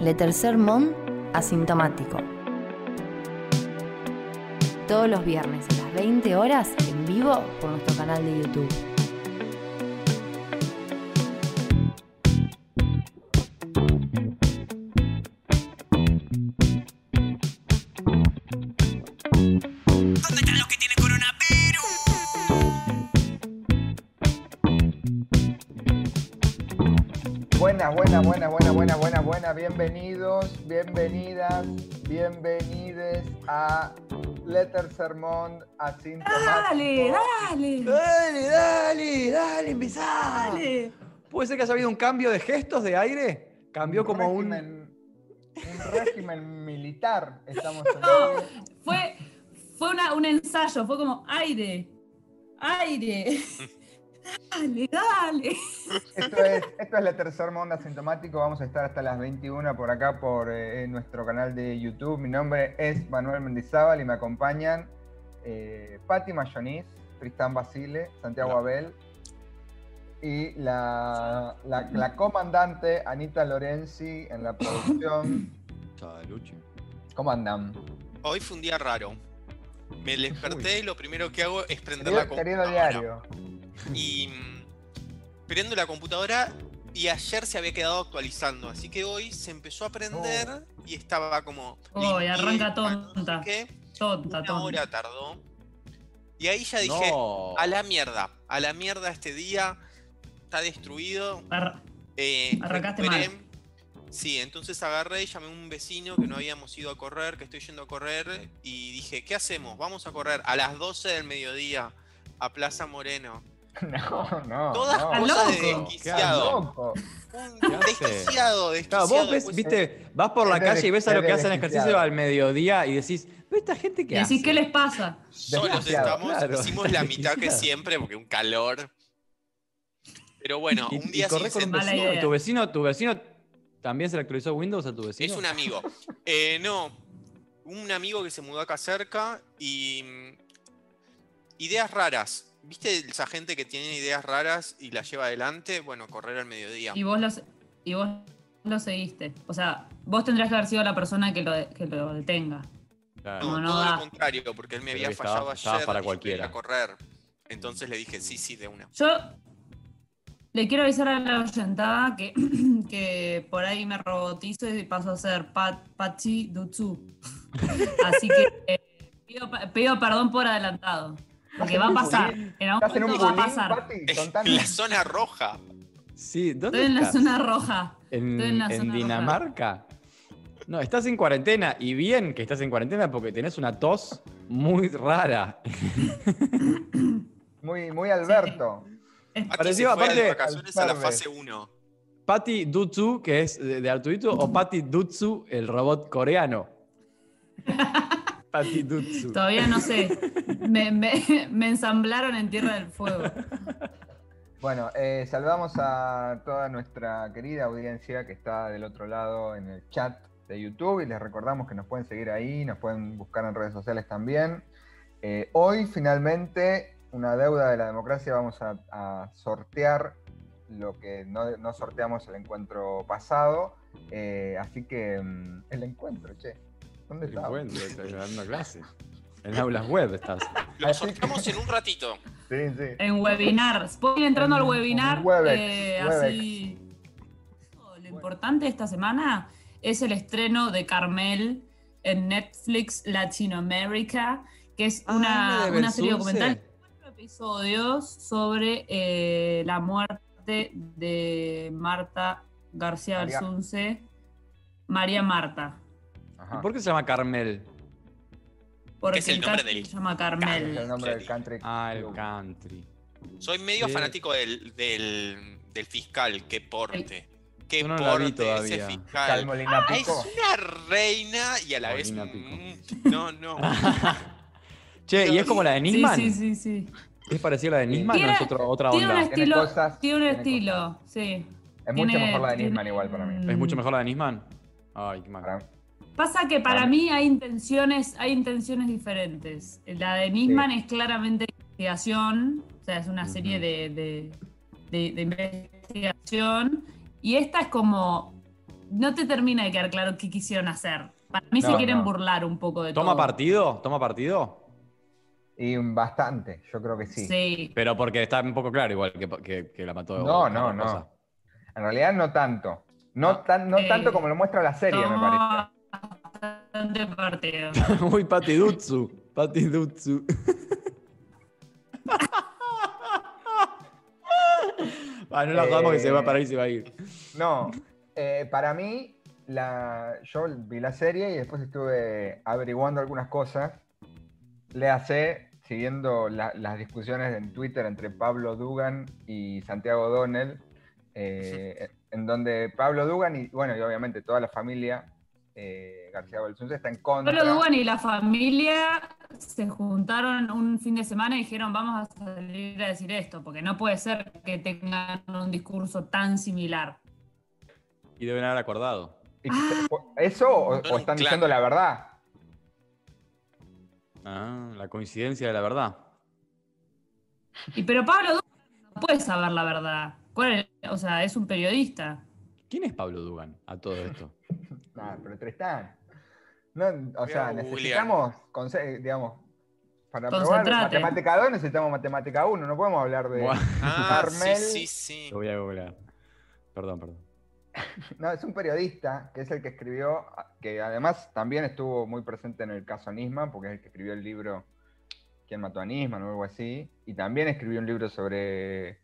Le Tercer Mon Asintomático. Todos los viernes a las 20 horas en vivo por nuestro canal de YouTube. ¿Dónde están los que tienen coronavirus? Buenas, buenas, buenas, buenas, buenas. Bienvenidos, bienvenidas, bienvenides a Letter Sermón Asintomático. Dale, dale. Dale, dale, dale, empezá. Dale. ¿Puede ser que haya habido un cambio de gestos de aire? Cambió como un. régimen, un régimen militar. Estamos No, fue, fue una- un ensayo, fue como aire, aire. Dale, dale. Esto es, esto es Letter Sermón Asintomático. Vamos a estar hasta las 21 por acá por eh, nuestro canal de YouTube. Mi nombre es Manuel Mendizábal y me acompañan eh, Patti Mayoniz, Tristán Basile, Santiago Hola. Abel y la, la- la comandante Anita Lorenzi en la producción. ¿Cómo andan? Hoy fue un día raro. Me desperté y lo primero que hago es prender Querido, la querido computadora. diario. Y prendo la computadora y ayer se había quedado actualizando. Así que hoy se empezó a prender y estaba como. Oh, y arranca tonta. qué. Tonta, Una hora tonta. tardó. Y ahí ya dije, No. a la mierda, a la mierda este día. Está destruido. Ar- Eh, Arrancaste recuperé. mal. Sí, entonces agarré y llamé a un vecino que no habíamos ido a correr, que estoy yendo a correr, y dije, ¿qué hacemos? Vamos a correr a las 12 del mediodía a Plaza Moreno. No, no. Todas no. cosas de desquiciado. loco. Un desquiciado, Claro, desquiciado. vos ves, viste, vas por la Es de- calle y ves a lo que hacen ejercicio al mediodía y decís, ¿pero esta gente qué hace? Decís, ¿qué les pasa? Solos estamos, claro, hicimos la mitad que siempre porque un calor. Pero bueno, Y, un y día con un Mala vecino. idea. ¿Tu vecino, tu vecino también se le actualizó Windows a tu vecino? Es un amigo. Eh, no, un amigo que se mudó acá cerca y mm, ideas raras. ¿Viste esa gente que tiene ideas raras y las lleva adelante? Bueno, correr al mediodía. Y vos los, y vos lo seguiste. O sea, vos tendrías que haber sido la persona que lo, de- que lo detenga. Claro. No, No, no todo da. lo contrario, porque él me Pero había estaba- fallado estaba ayer para y cualquiera. correr. Entonces le dije, sí, sí, de una. Yo le quiero avisar a la oyentada que, que por ahí me robotizo y paso a ser Pat, Pachi Dutsu. Así que eh, pido, pido perdón por adelantado. Porque va a pasar. En algún ¿Estás en un momento va a pasar. Pati? La zona roja. Sí, ¿dónde Estoy en la estás? zona roja. ¿En, estoy en la en zona roja. Dinamarca? No, estás en cuarentena y bien que estás en cuarentena porque tenés una tos muy rara. Muy, muy Alberto. Pati Pareció, aparte- de vacaciones a la fase 1. Patty Dutsu, que es de, de Arturito, o Patty Dutsu, el robot coreano. Patty Dutsu. Todavía no sé. Me, me- me ensamblaron en Tierra del Fuego. Bueno, eh, saludamos a toda nuestra querida audiencia que está del otro lado en el chat de YouTube y les recordamos que nos pueden seguir ahí, nos pueden buscar en redes sociales también. Eh, hoy finalmente, una deuda de la democracia, vamos a, a sortear lo que no, no sorteamos el encuentro pasado. Eh, así que mm, el encuentro, che. ¿Dónde Qué está? bueno, estoy dando clase. En aulas web estás. Lo sorteamos en un ratito. Sí, sí. En webinar. Pueden ir entrando al En- webinar. en Webex, eh, Webex. así. Lo importante esta semana es el estreno de Carmel en Netflix Latinoamérica, que es una, Ah, una serie documental de cuatro episodios sobre eh, la muerte de Marta García María. Belsunce, María Marta. Ajá. ¿Y por qué se llama Carmel? Porque Es el nombre del se llama Es Carmel. el nombre del country. Ah, el country. Soy medio Sí. fanático del, del, del fiscal, que porte. No vi porte ese todavía. fiscal. Ah, es una reina y a la vez. Molina Pico. mm, No, no. Che, ¿y es como la de Nisman? sí, sí, sí. ¿Es parecida a la de Nisman o Tiene- es otro- otra Tiene un onda? Tiene estilo. cosas- tiene un tiene estilo, sí. Es mucho Tiene- mejor la de Nisman igual para mí. ¿Es mucho mejor la de Nisman? Ay, qué mal. Pasa que para mí hay intenciones, hay intenciones diferentes. La de Nisman es claramente investigación, o sea, es una serie de, de- de- de investigación. Y esta es como no te termina de quedar claro qué quisieron hacer. Para mí se quieren no. burlar un poco de ¿Toma todo. partido? ¿Toma partido? Y bastante, yo creo que sí. Sí. Pero porque está un poco claro, igual que, que- que la mató. No, no, cosa. no. En realidad no tanto. No, tan, no Eh, tanto como lo muestra la serie, me parece. Bastante partido. Uy, Pati Dutsu. Pati Dutsu. Ah, no la jugamos que se va para ahí, se va a ir. No, eh, para mí, la, yo vi la serie y después estuve averiguando algunas cosas. Le hace, siguiendo la- las discusiones en Twitter entre Pablo Dugan y Santiago Donnell, eh, en donde Pablo Dugan y, bueno, y obviamente toda la familia eh, García Belsunce está en contra. Pablo Dugan y la familia se juntaron un fin de semana y dijeron vamos a salir a decir esto, porque no puede ser que tengan un discurso tan similar. Y deben haber acordado. Y- ¿Eso o, están diciendo la verdad? Ah, la coincidencia de la verdad. Y pero Pablo Dugan no puede saber la verdad. ¿Cuál es? O sea, es un periodista. ¿Quién es Pablo Dugan a todo esto? Pero Tristán. No, o Voy sea, necesitamos, digamos, para probar matemática 2 necesitamos matemática 1, no podemos hablar de... Ah, Carmel. sí, sí, sí. Lo voy a googlear. Perdón, perdón. No, es un periodista que es el que escribió, que además también estuvo muy presente en el caso Nisman, porque es el que escribió el libro ¿Quién mató a Nisman? o algo así, y también escribió un libro sobre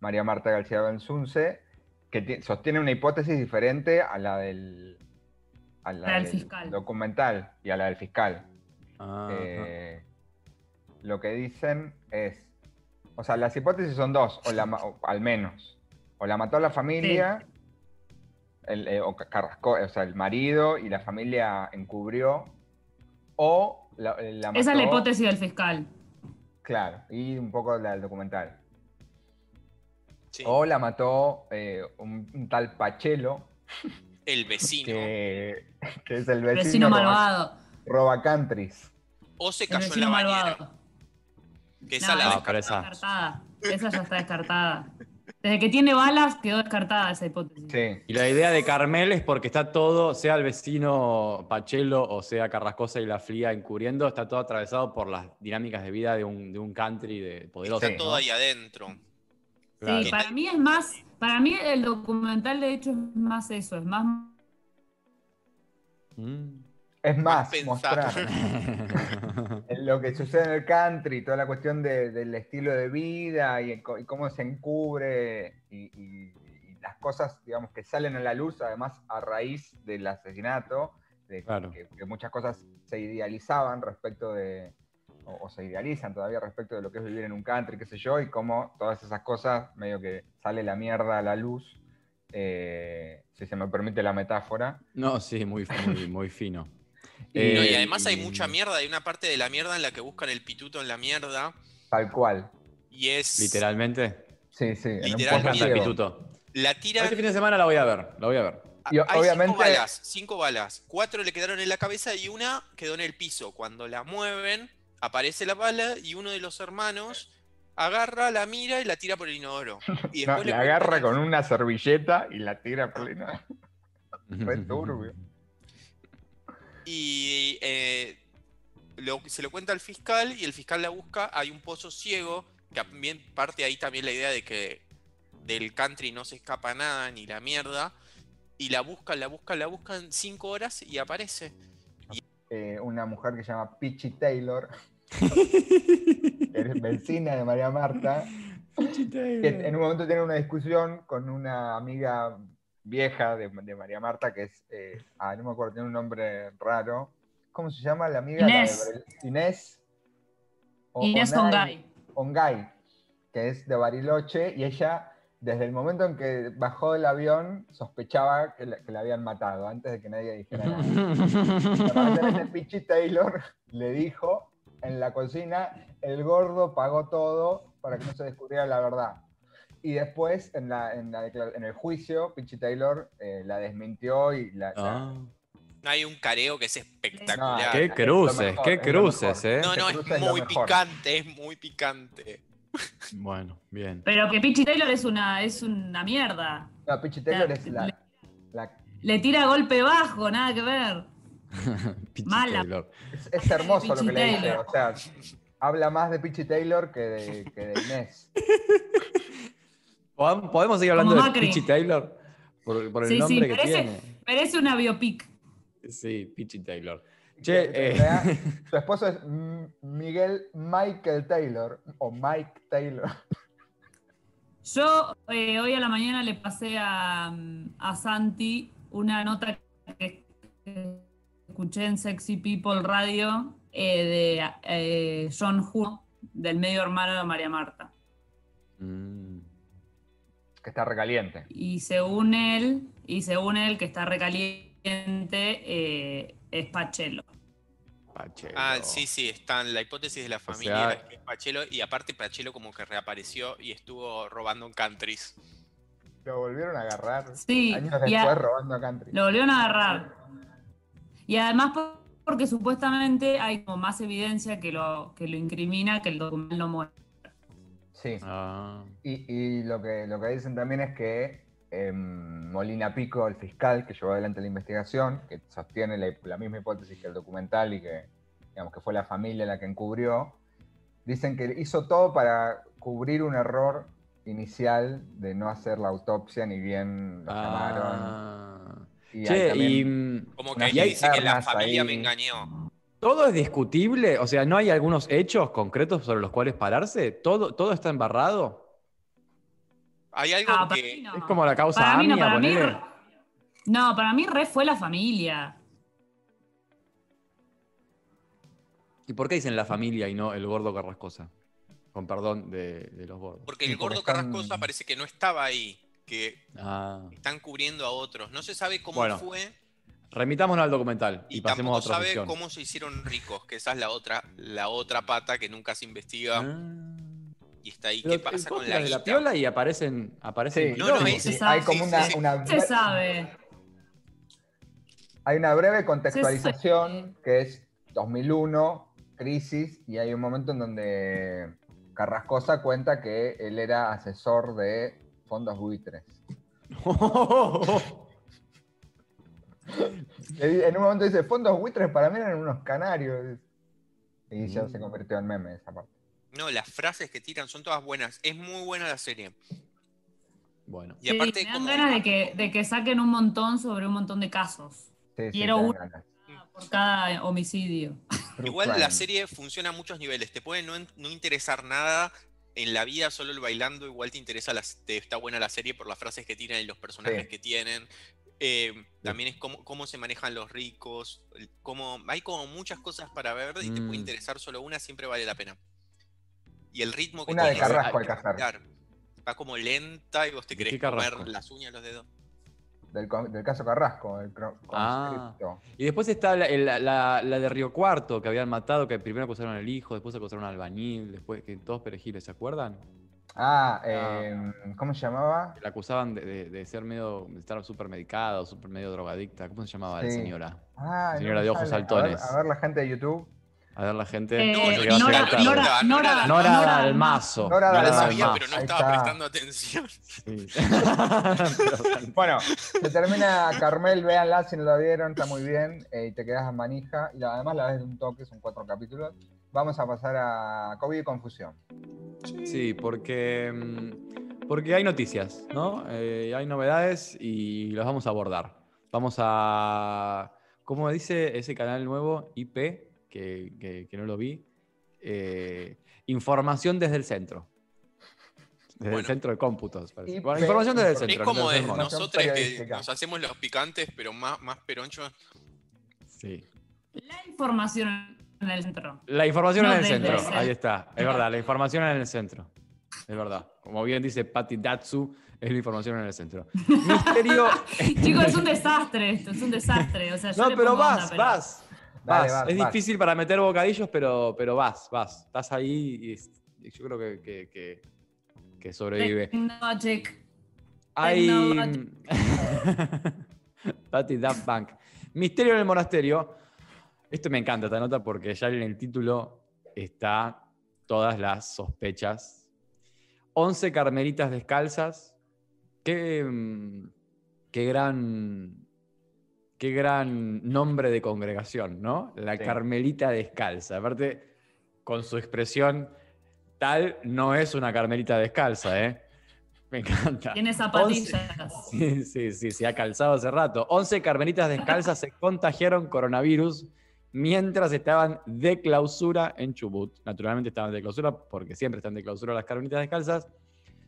María Marta García Belsunce, que ti- sostiene una hipótesis diferente a la del, a la La del del fiscal. documental y a la del fiscal. Ah, Eh, lo que dicen es, o sea, las hipótesis son dos, o, la, o al menos, o la mató la familia, el, eh, o ca- Carrasco, o sea, el marido y la familia encubrió, o la, eh, la mató, Esa es la hipótesis del fiscal. claro, y un poco la del documental, Sí. o la mató eh, un, un tal Pachelo, El vecino. que, que es el vecino, Vecino roba- malvado. roba countries. O se El cayó en la bañera. malvado. Que esa No, la esa No, descartada. Esa ya está descartada. Desde que tiene balas quedó descartada esa hipótesis. Sí. Y la idea de Carmel es porque está todo, sea el vecino Pachelo o sea Carrascosa y la Fría encubriendo, está todo atravesado por las dinámicas de vida de un, de un country de poderoso. Está Sí. todo ¿no? ahí adentro. Claro. Sí, para mí es más, para mí el documental de hecho es más eso, es más Mm. Es más, mostrar. lo que sucede en el country, toda la cuestión de- del estilo de vida y, cómo se encubre y, y- y las cosas, digamos, que salen a la luz, además a raíz del asesinato, de Claro. que, que muchas cosas se idealizaban respecto de, o, o se idealizan todavía respecto de lo que es vivir en un country, qué sé yo, y cómo todas esas cosas, medio que sale la mierda a la luz, eh, si se me permite la metáfora. No, sí, muy, muy, muy fino. No, Eh, y además hay y- mucha mierda. Hay una parte de la mierda en la que buscan el pituto en la mierda. Tal cual. Y es. Literalmente. Sí, sí. en un Literalmente. Me encanta el pituto. La tira. Este fin de semana la voy a ver, la voy a ver. Y hay obviamente- cinco balas, cinco balas. Cuatro le quedaron en la cabeza y una quedó en el piso. Cuando la mueven, aparece la bala y uno de los hermanos agarra, la mira y la tira por el inodoro. Y No, después le la agarra con una servilleta y la tira por el- turbio. Y eh, lo- se lo cuenta al fiscal y el fiscal la busca. Hay un pozo ciego, que también parte ahí también la idea de que del country no se escapa nada ni la mierda. Y la buscan, la buscan, la buscan cinco horas y aparece. Eh, una mujer que se llama Peachy Taylor, vecina de María Marta, que en un momento tiene una discusión con una amiga vieja de, de María Marta, que es, eh, ah, no me acuerdo, tiene un nombre raro. ¿Cómo se llama la amiga? La de Inés. Inés. O- Inés Onay- Ongay. Ongay, que es de Bariloche, y ella, desde el momento en que bajó del avión, sospechaba que la, que la habían matado, antes de que nadie dijera nada. Pichi Taylor le dijo en la cocina, el gordo pagó todo para que no se descubriera la verdad. Y después, en, la, en, la en el juicio, Pichi Taylor eh, la desmintió y la... la- Ah, Hay un careo que es espectacular. qué es lo cruces, mejor, qué cruces, eh. No, no, es muy picante, es muy picante. Bueno, bien. Pero que Pichi Taylor es una, es una mierda. No, Pichi Taylor La- es la, la, Le tira golpe bajo, nada que ver. Pichi Mala. Taylor. Es, es hermoso lo que le dice. O sea, habla más de Pichi Taylor que de, que de Inés. ¿Podemos podemos seguir hablando de. Pichi Taylor? Por, por el Sí, sí, nombre que parece, tiene. parece una biopic. Sí, Pichi Taylor. Che, eh, Su esposo es Miguel Michael Taylor o Mike Taylor. Yo eh, hoy a la mañana le pasé a, a Santi una nota que escuché en Sexy People Radio eh, de eh, John Hu, del medio hermano de María Marta. mm, Que está recaliente. Y según él, y según él que está recaliente, eh, es Pachelo. Pachelo. Ah, sí, sí, están la hipótesis de la familia sea- es que es Pachelo y aparte Pachelo como que reapareció y estuvo robando en countries. Lo volvieron a agarrar Sí, años y a- después robando a country. Lo volvieron a agarrar. Y además por- porque supuestamente hay como más evidencia que lo, que lo incrimina que el documental no muere. Sí. Ah, Y, y lo, que, lo que dicen también es que em, Molina Pico, el fiscal que llevó adelante la investigación, que sostiene la, la misma hipótesis que el documental y que, digamos, que fue la familia la que encubrió, dicen que hizo todo para cubrir un error inicial de no hacer la autopsia ni bien lo llamaron. ah. Y hay Che, también- y Como que dice que la familia ahí. me engañó. todo es discutible. O sea, ¿no hay algunos hechos concretos sobre los cuales pararse? ¿Todo, todo está embarrado? Hay algo Ah, que no. Es como la causa Para mí no, AMIA, para mí. re- No, para mí re fue la familia. ¿Y por qué dicen la familia y no el gordo Carrascosa? Con perdón de, de los gordos. porque el porque gordo están- Carrascosa parece que no estaba ahí, que Ah. están cubriendo a otros. No se sabe cómo Bueno, fue Remitámonos al documental y, y pasemos a otra sabe sección. cómo se hicieron ricos, que esa es la otra, la otra pata que nunca se investiga Ah. y está ahí. Pero ¿Qué pasa el con la de la guita? piola y aparecen, aparecen Sí, No, no, ese- sí, hay como sí, una, sí, sí. una Se sabe. Hay una breve contextualización que es 2001, crisis, y hay un momento en donde Carrascosa cuenta que él era asesor de fondos buitres. En un momento dice, fondos buitres para mí eran unos canarios. Y ya Mm. se convirtió en meme esa parte. No, las frases que tiran son todas buenas. Es muy buena la serie. bueno. Y Sí, aparte, me dan como- ganas de que, de que saquen un montón sobre un montón de casos. Sí, sí, Quiero dan una. Por cada homicidio. Igual la serie funciona a muchos niveles. Te puede no, no interesar nada en la vida, solo el bailando. Igual te interesa, las, te está buena la serie por las frases que tienen y los personajes Sí. que tienen. Eh, también es cómo, cómo se manejan los ricos. Cómo, hay como muchas cosas para ver y te Mm. puede interesar solo una, siempre vale la pena. Y el ritmo que Una de tiene Carrasco que hacer. espectacular. Va como lenta y vos te ¿De querés comer las uñas, los dedos. Del, caso Carrasco, el Ah. Y después está la, el- la- la de Río Cuarto, que habían matado, que primero acusaron al hijo, después acusaron al albañil, después que todos perejiles, ¿se acuerdan? Ah, eh, ¿cómo se llamaba? La acusaban de, de- de ser medio, de estar súper medicada o súper medio drogadicta. ¿Cómo se llamaba la señora? Ah, Señora de ojos. A saltones. A ver, la gente de YouTube. A ver la gente. Eh, No, Nora-. Nora, Nora, Nora Nora Dalmazo. Nora No la Dalmazo. sabía, pero no estaba prestando atención. Sí. Bueno, se termina Carmel, véanla si no la vieron, está muy bien. eh, y te quedas en manija. Y la- además la ves de un toque, son cuatro capítulos. Vamos a pasar a COVID y confusión. Sí, porque, mm, porque hay noticias, ¿no? Eh, hay novedades y las vamos a abordar. Vamos a, ¿cómo dice ese canal nuevo? IP, que, que- que no lo vi. Eh, información desde el centro. Desde el Bueno. centro de cómputos. parece. Bueno, información desde el Es centro. como el mono. Información nosotros que periodística. nos hacemos los picantes, pero más, más peronchos. Sí. La información en el centro. La información No en el centro, el centro. ahí está. Es verdad, la información en el centro. Es verdad. Como bien dice Patti Datsu, es la información en el centro. Misterio. Chicos, es un desastre esto, es un desastre. O sea, yo No, le pero vas, onda, pero- vas. Dale, Vas. vas, es vas. difícil para meter bocadillos, pero, pero vas, vas. Estás ahí y, yo creo que, que, que- que sobrevive. Technologic. Hay. Patti Daft Punk. Misterio en el monasterio. Esto me encanta, esta nota, porque ya en el título está todas las sospechas. 11 carmelitas descalzas. Qué, mm, qué gran qué gran nombre de congregación, ¿no? La Sí. Carmelita Descalza. Aparte, con su expresión tal, no es una Carmelita Descalza, ¿eh? Me encanta. Tiene zapatillas. Sí, sí, sí, se ha calzado hace rato. 11 carmelitas descalzas se contagiaron coronavirus mientras estaban de clausura en Chubut. Naturalmente estaban de clausura porque siempre están de clausura las carmelitas descalzas.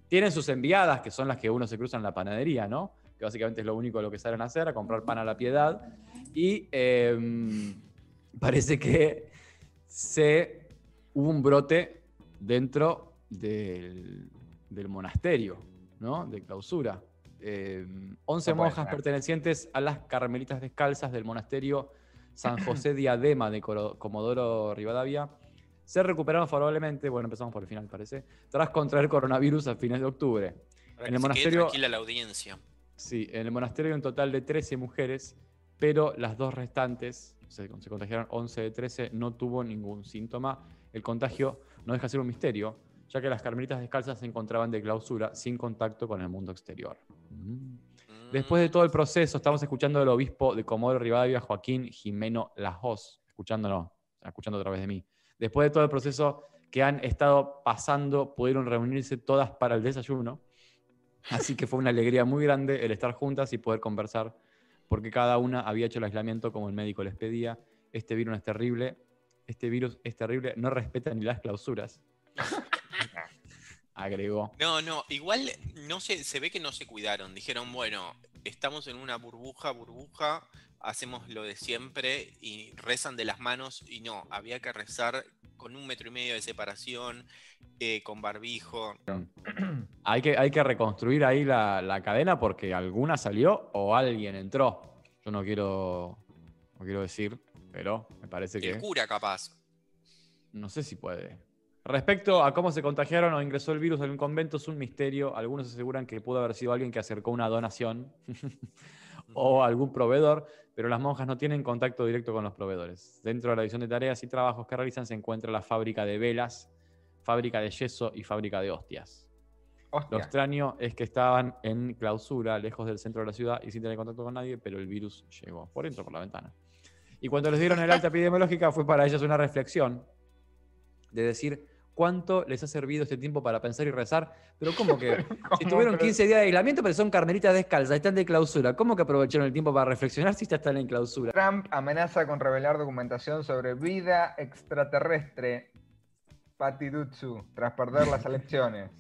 Tienen sus enviadas, que son las que uno se cruza en la panadería, ¿no? Que básicamente es lo único lo que salen a hacer, a comprar pan a la piedad. Y eh, parece que se hubo un brote dentro del, del monasterio, ¿no? De clausura. Eh, 11 No monjas ser. pertenecientes a las carmelitas descalzas del monasterio San José Diadema de Comodoro Rivadavia se recuperaron favorablemente, bueno, empezamos por el final, parece, tras contraer coronavirus a fines de octubre. Para En que el se quede monasterio- tranquila la audiencia. Sí, en el monasterio hay un total de 13 mujeres, pero las dos restantes, se, se contagiaron 11 de 13, no tuvo ningún síntoma. El contagio no deja de ser un misterio, ya que las carmelitas descalzas se encontraban de clausura sin contacto con el mundo exterior. Mm. Después de todo el proceso, estamos escuchando al obispo de Comodoro Rivadavia, Joaquín Jimeno Lajos, escuchándolo, escuchando a través de mí. Después de todo el proceso que han estado pasando, pudieron reunirse todas para el desayuno. Así que fue una alegría muy grande el estar juntas y poder conversar, porque cada una había hecho el aislamiento como el médico les pedía. Este virus es terrible, este virus es terrible, no respeta ni las clausuras. Agregó. No, no, igual no se, se ve que no se cuidaron. Dijeron, bueno, estamos en una burbuja, burbuja, hacemos lo de siempre y rezan de las manos y no, había que rezar con un metro y medio de separación, eh, con barbijo. Hay que, hay que reconstruir ahí la, la cadena porque alguna salió o alguien entró. Yo no quiero, no quiero decir, pero me parece que El cura capaz. no sé si puede. Respecto a cómo se contagiaron o ingresó el virus en un convento, es un misterio. Algunos aseguran que pudo haber sido alguien que acercó una donación o algún proveedor, pero las monjas no tienen contacto directo con los proveedores. Dentro de la división de tareas y trabajos que realizan se encuentra la fábrica de velas, fábrica de yeso y fábrica de hostias. Lo extraño es que estaban en clausura, lejos del centro de la ciudad y sin tener contacto con nadie, pero el virus llegó por dentro, por la ventana. Y cuando les dieron el alta epidemiológica fue para ellas una reflexión de decir cuánto les ha servido este tiempo para pensar y rezar, pero como que si ¿Cómo? tuvieron Pero- 15 días de aislamiento, pero son carmelitas descalzas, están de clausura, ¿cómo que aprovecharon el tiempo para reflexionar si ya están en clausura? Trump amenaza con revelar documentación sobre vida extraterrestre. Patti Dutsu, tras perder las elecciones.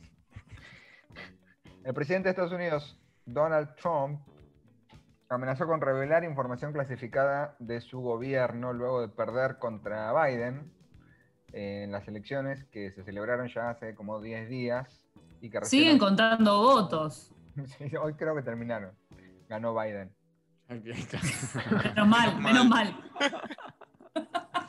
El presidente de Estados Unidos, Donald Trump, amenazó con revelar información clasificada de su gobierno luego de perder contra Biden en las elecciones que se celebraron ya hace como 10 días. Y que recién Siguen hoy- contando votos. Sí, hoy creo que terminaron. Ganó Biden. Menos mal, menos mal.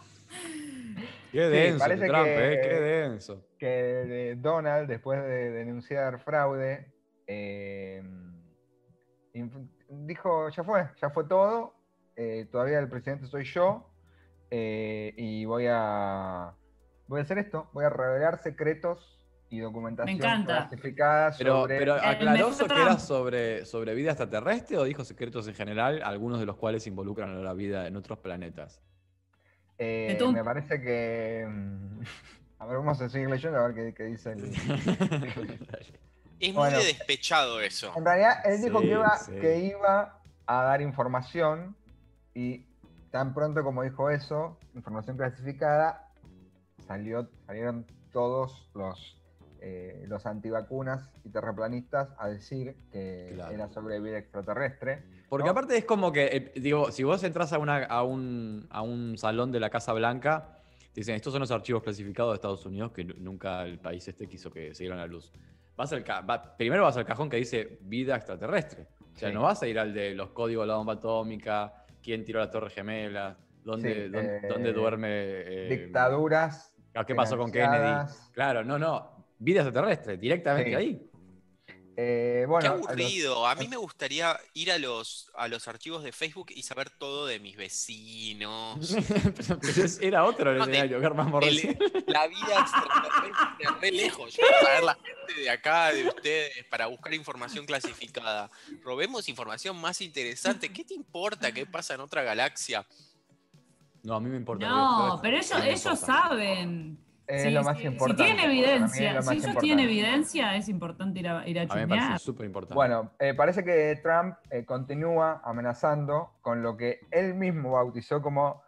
Qué denso, Trump, que- eh, qué denso. que Donald, después de denunciar fraude, eh, dijo, ya fue, ya fue todo, eh, todavía el presidente soy yo, eh, y voy a, voy a hacer esto, voy a revelar secretos y documentación encanta. clasificada Pero, sobre... pero El aclaró que era sobre, sobre vida extraterrestre o dijo secretos en general, algunos de los cuales involucran a la vida en otros planetas. eh, me parece que... mm, A ver, vamos a seguir leyendo a ver qué, qué dice el... Es muy Bueno. despechado eso. En realidad, él dijo Sí, que, iba, sí. que iba a dar información y tan pronto como dijo eso, información clasificada, salió, salieron todos los, eh, los antivacunas y terraplanistas a decir que Claro. era sobre vida extraterrestre. Porque ¿no? aparte es como que, eh, digo, si vos entras a, una, a, un, a un salón de la Casa Blanca, te dicen, estos son los archivos clasificados de Estados Unidos que nu- nunca el país este quiso que se dieran a la luz. Vas al va- primero vas al cajón que dice vida extraterrestre. O sea, Sí. no vas a ir al de los códigos de la bomba atómica, quién tiró la torre gemela, dónde, Sí, dónde, eh, dónde duerme... eh, Dictaduras. ¿Qué pasó con Kennedy? Claro, no, no. Vida extraterrestre, directamente Sí. ahí. Eh, Qué bueno, a los- aburrido. A mí me gustaría ir a los, a los archivos de Facebook y saber todo de mis vecinos. pero, pero es- era otro el No, escenario recién. la vida extraterrestre re lejos. Yo quiero saber la gente de acá, de ustedes, para buscar información clasificada. Robemos información más interesante. ¿Qué te importa qué pasa en otra galaxia? No, a mí me importa. No, pero ellos, no ellos saben. es Sí, lo más sí, importante. Si tiene evidencia, si ellos importante. tienen evidencia, es importante ir a, ir a A mí me parece súper importante. Bueno, eh, parece que Trump eh, continúa amenazando con lo que él mismo bautizó como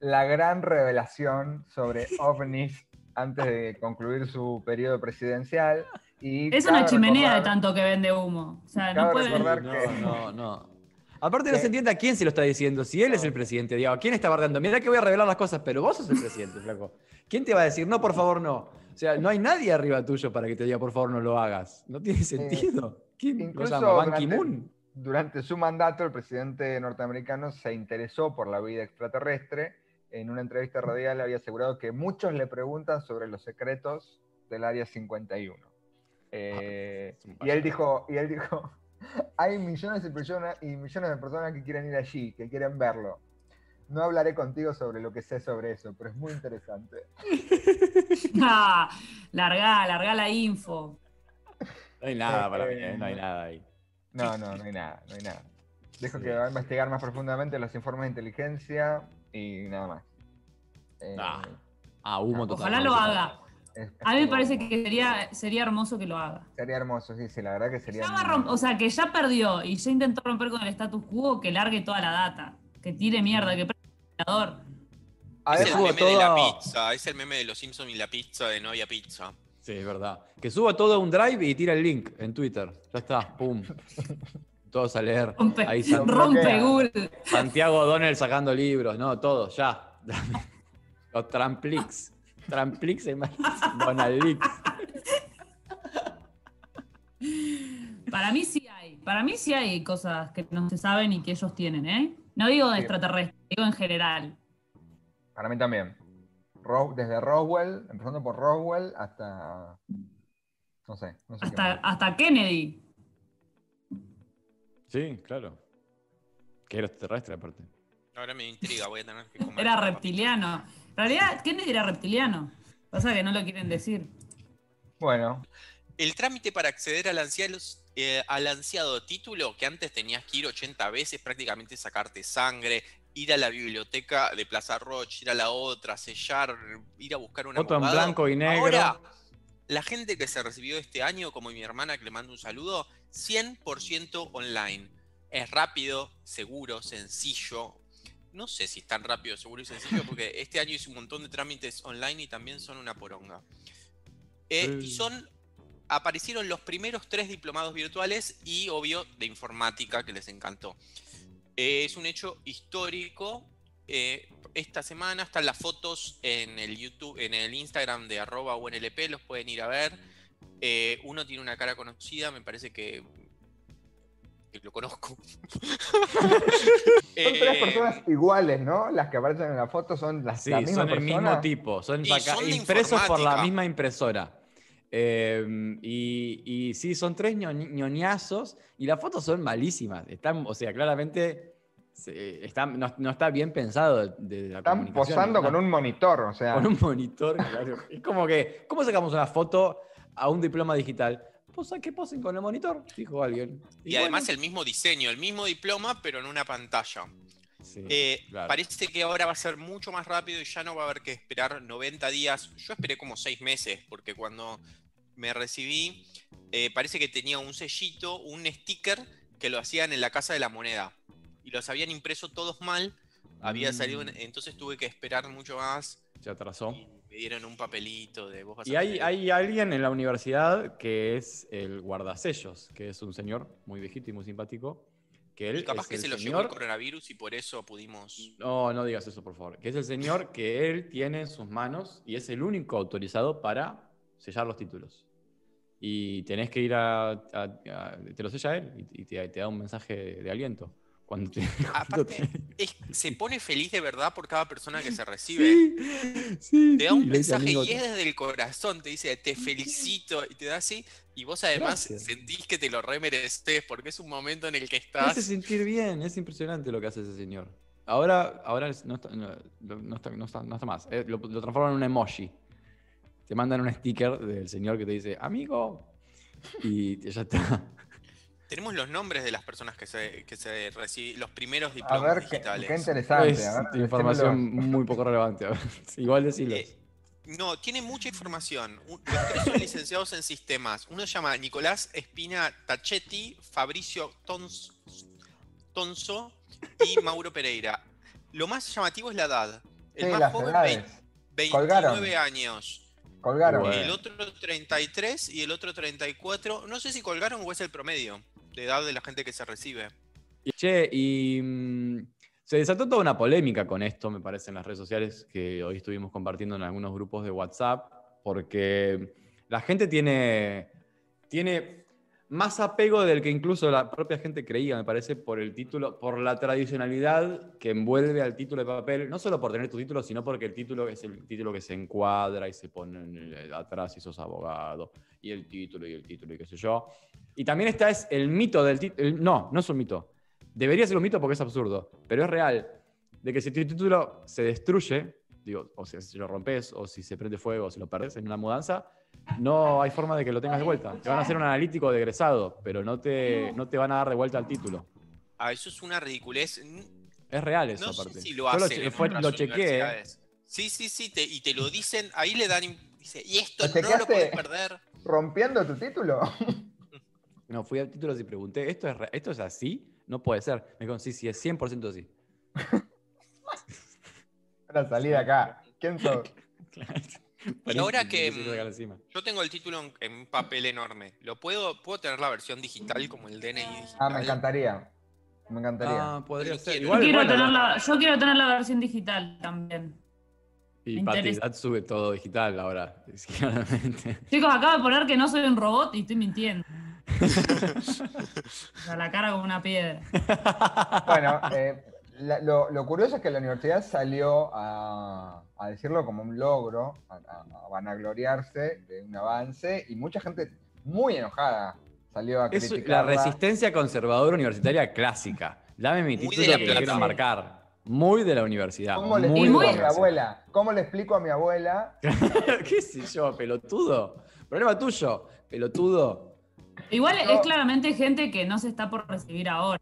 la gran revelación sobre ovnis antes de concluir su periodo presidencial. Y Es una chimenea de tanto que vende humo. O sea, no puede. recordar no, que- no, no. Aparte no que- se entiende a quién se lo está diciendo. Si él es el presidente, digo, ¿a quién está bardeando? Mirá que voy a revelar las cosas, pero vos sos el presidente, flaco. ¿Quién te va a decir, no, por favor, no? O sea, no hay nadie arriba tuyo para que te diga, por favor, no lo hagas. No tiene sentido. ¿Quién lo incluso llama? ¿Ban durante- Ki-moon? Durante su mandato, el presidente norteamericano se interesó por la vida extraterrestre. En una entrevista radial había asegurado que muchos le preguntan sobre los secretos del Área 51. Eh, Ah, un y él dijo, y él dijo, hay millones y millones, y millones de personas que quieren ir allí, que quieren verlo. No hablaré contigo sobre lo que sé sobre eso, pero es muy interesante. Ah, largá, largá la info. No hay nada para mí, eh, eh, no hay nada ahí. No, no, no hay nada, no hay nada. Dejo Sí. que va a investigar más profundamente los informes de inteligencia y nada más. Eh, Ah, Ah, humo total. Ojalá lo haga. A mí me parece que sería, sería hermoso que lo haga. Sería hermoso, sí, sí, la verdad que sería. Ya va a romp- o sea, que ya perdió y ya intentó romper con el status quo, que largue toda la data. Que tire mierda, que prenda el ventilador. A Es el subo meme de la todo- pizza, es el meme de los Simpsons y la pizza de no había pizza. Sí, es verdad. Que suba todo a un drive y tira el link en Twitter. Ya está, pum. Todos a leer. Rompe, Ahí rompe. Google. Santiago O'Donnell sacando libros, no, todo, ya. Los Tramplix. Tramplix es más. Donald Leaks. Para mí sí hay. Para mí sí hay cosas que no se saben y que ellos tienen, ¿eh? No digo de Sí. extraterrestre, digo en general. para mí también. Ro- desde Roswell, empezando por Roswell hasta. No sé, no sé. qué Hasta, hasta Kennedy. Sí, claro. Que era extraterrestre, aparte. Ahora me intriga, voy a tener que comer. Era reptiliano. En realidad, Kennedy era reptiliano. Pasa que no lo quieren decir. Bueno, El trámite para acceder al ansiado, eh, al ansiado título, que antes tenías que ir 80 veces, prácticamente sacarte sangre, ir a la biblioteca de Plaza Roche, ir a la otra, sellar, ir a buscar un Foto en blanco y negro. Ahora, la gente que se recibió este año, como mi hermana que le mando un saludo, 100% online. Es rápido, seguro, sencillo. No sé si es tan rápido, seguro y sencillo, porque este año hice un montón de trámites online y también son una poronga. Eh, y son. Aparecieron los primeros tres diplomados virtuales y, obvio, de informática, que les encantó. Eh, es un hecho histórico. eh, esta semana están las fotos en el YouTube, en el Instagram de arroba UNLP, los pueden ir a ver. Uno tiene una cara conocida, me parece que, que lo conozco. son tres Eh, personas iguales, ¿no? Las que aparecen en la foto son las Sí, la misma son el persona. mismo tipo. Son, Y saca- son de impresos por la misma impresora. Eh, y, y sí, son tres ño- ñoñazos y las fotos son malísimas. Están, o sea, claramente se- están- no, no está bien pensado de, de la Están posando ¿no? con un monitor, o sea. Con un monitor, claro. Es como que, ¿cómo sacamos una foto a un diploma digital? Posa, que posen con el monitor, dijo alguien. y además el mismo diseño, el mismo diploma, pero en una pantalla. Sí, Eh, claro. Parece que ahora va a ser mucho más rápido y ya no va a haber que esperar 90 días. Yo esperé como 6 meses, porque cuando me recibí, eh, parece que tenía un sellito, un sticker que lo hacían en la Casa de la Moneda. Y los habían impreso todos mal. Había salido, Mm. entonces tuve que esperar mucho más. Se atrasó. Y me dieron un papelito de vos vas Y a hay, hay alguien en la universidad que es el guardasellos, que es un señor muy viejito y muy simpático. Que él y capaz es que el se lo llevó señor... el coronavirus y por eso pudimos. No, no digas eso, por favor. Que es el señor que él tiene en sus manos y es el único autorizado para sellar los títulos. Y tenés que ir a. a- a- te lo sella él y, y te, te da un mensaje de, aliento. Cuando te- Aparte, es- se pone feliz de verdad por cada persona que se recibe. Sí, sí, Te da un mensaje amigo, y es desde el corazón, te dice, te felicito, y te da así, y vos además Gracias. sentís que te lo remereces, porque es un momento en el que Te hace estás... sentir bien, es impresionante lo que hace ese señor. Ahora, ahora es- no, está, no, no está, no está- no está más. eh, lo, lo transforman en un emoji. Te mandan un sticker del señor que te dice, amigo. Y ya está. Tenemos los nombres de las personas que se, que se reciben, los primeros A diplomas ver, qué, digitales. qué interesante. es a ver, información decímelo. muy poco relevante. a ver, Igual decirlo. Eh, no, tiene mucha información. Los tres son licenciados en sistemas. Uno se llama Nicolás Espina Tachetti, Fabricio Tons- Tonso y Mauro Pereira. Lo más llamativo es la edad. El Sí, más las joven, edades. vein- Colgaron. 29 años. Colgaron. Bueno. El otro 33 y el otro 34. No sé si colgaron o es el promedio de edad de la gente que se recibe. Y, Che, y mm, se desató toda una polémica con esto, me parece, en las redes sociales que hoy estuvimos compartiendo en algunos grupos de WhatsApp, porque la gente tiene, tiene más apego del que incluso la propia gente creía, me parece, por el título, por la tradicionalidad que envuelve al título de papel, no solo por tener tu título, sino porque el título es el título que se encuadra y se pone el- atrás y sos abogado, y el título y el título y qué sé yo. Y también está es el mito del título, no, no es un mito, debería ser un mito porque es absurdo, pero es real, de que si tu título se destruye, digo, o sea, si lo rompes, o si se prende fuego, o si lo perdés en una mudanza, no hay forma de que lo tengas de vuelta. Te van a hacer un analítico de egresado, pero no te, no te van a dar de vuelta el título. Ah, eso es una ridiculez. Es real eso, No sé aparte. si lo Yo lo, che- fue- lo chequeé. Sí, sí, sí, te- y te lo dicen, ahí le dan, dice, y esto ¿Lo no lo puedes perder. ¿Rompiendo tu título? No, fui a títulos y pregunté, ¿esto es, ¿esto es así? No puede ser. Me dijeron, sí, sí, es 100% así. Para salir de acá. ¿Quién sos? Y ahora que, encima. Yo tengo el título en, en un papel enorme. ¿Lo puedo, puedo tener la versión digital como el DNI digital? Ah, me encantaría. Me encantaría. Ah, podría Lo ser. quiero. Igual, Yo quiero, bueno, tener la, yo quiero tener la versión digital también. Y Pati sube todo digital ahora, claramente. Chicos, acabo de poner que no soy un robot y estoy mintiendo. O sea, la cara como una piedra. Bueno, eh, la- lo, lo curioso es que la universidad salió a, a decirlo como un logro, a, a- a vanagloriarse de un avance, y mucha gente muy enojada salió a Es la criticar. resistencia conservadora universitaria clásica. Dame mi Muy título La que quiero marcar. Muy de la universidad. ¿Cómo le muy explico de la abuela? ¿Cómo le explico a mi abuela? ¿Qué sé yo, pelotudo? Problema tuyo, pelotudo. Igual Yo- es claramente gente que no se está por recibir ahora.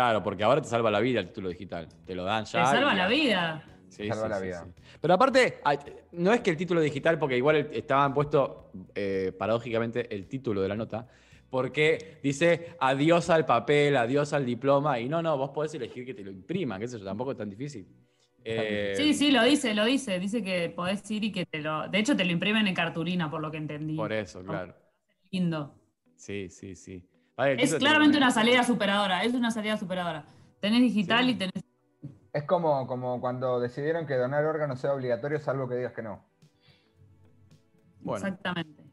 Claro, porque ahora te salva la vida el título digital. Te lo dan Te ya. salva y- la vida. Sí, Salva sí, la sí, vida. sí. Pero aparte, no es que el título digital, porque igual estaban puesto eh, paradójicamente el título de la nota, porque dice adiós al papel, adiós al diploma, y no, no, vos podés elegir que te lo impriman, qué sé yo, tampoco es tan difícil. Eh, Sí, sí, lo dice, lo dice. Dice que podés ir y que te lo. De hecho, te lo imprimen en cartulina, por lo que entendí. Por eso, claro. Lindo. Sí, sí, sí. Es claramente una salida superadora. Es una salida superadora. Tenés digital Sí. y tenés. Es como, como cuando decidieron que donar órganos sea obligatorio, salvo que digas que no. Bueno, Exactamente.